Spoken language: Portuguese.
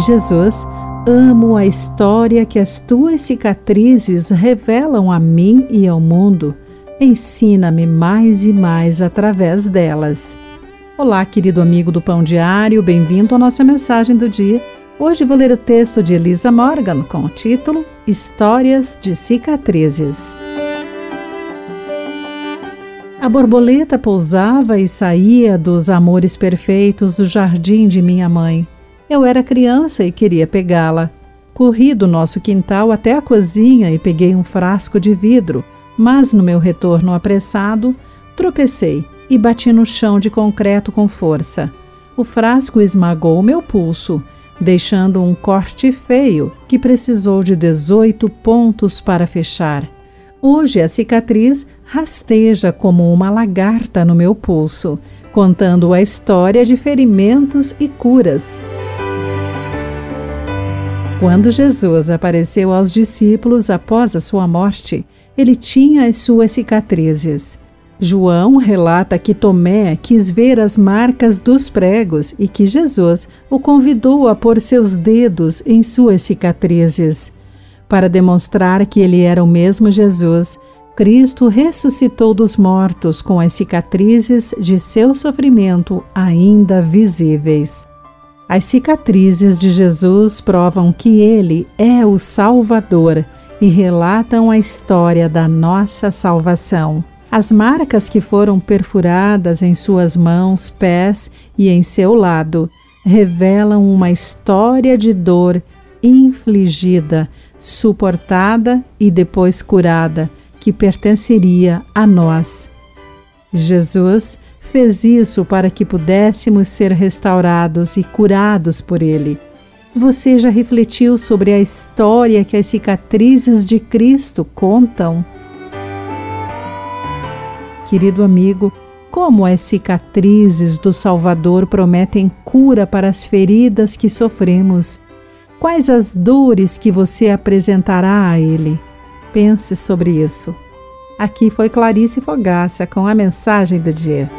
Jesus, amo a história que as tuas cicatrizes revelam a mim e ao mundo. Ensina-me mais e mais através delas. Olá, querido amigo do Pão Diário, bem-vindo à nossa mensagem do dia. Hoje vou ler o texto de Elisa Morgan com o título Histórias de Cicatrizes. A borboleta pousava e saía dos amores perfeitos do jardim de minha mãe. Eu era criança e queria pegá-la. Corri do nosso quintal até a cozinha e peguei um frasco de vidro, mas no meu retorno apressado, tropecei e bati no chão de concreto com força. O frasco esmagou meu pulso, deixando um corte feio que precisou de 18 pontos para fechar. Hoje a cicatriz rasteja como uma lagarta no meu pulso, contando a história de ferimentos e curas. Quando Jesus apareceu aos discípulos após a sua morte, ele tinha as suas cicatrizes. João relata que Tomé quis ver as marcas dos pregos e que Jesus o convidou a pôr seus dedos em suas cicatrizes. Para demonstrar que ele era o mesmo Jesus, Cristo ressuscitou dos mortos com as cicatrizes de seu sofrimento ainda visíveis. As cicatrizes de Jesus provam que ele é o Salvador e relatam a história da nossa salvação. As marcas que foram perfuradas em suas mãos, pés e em seu lado revelam uma história de dor infligida, suportada e depois curada, que pertenceria a nós. Jesus fez isso para que pudéssemos ser restaurados e curados por Ele. Você já refletiu sobre a história que as cicatrizes de Cristo contam? Querido amigo, como as cicatrizes do Salvador prometem cura para as feridas que sofremos? Quais as dores que você apresentará a Ele? Pense sobre isso. Aqui foi Clarice Fogaça com a mensagem do dia.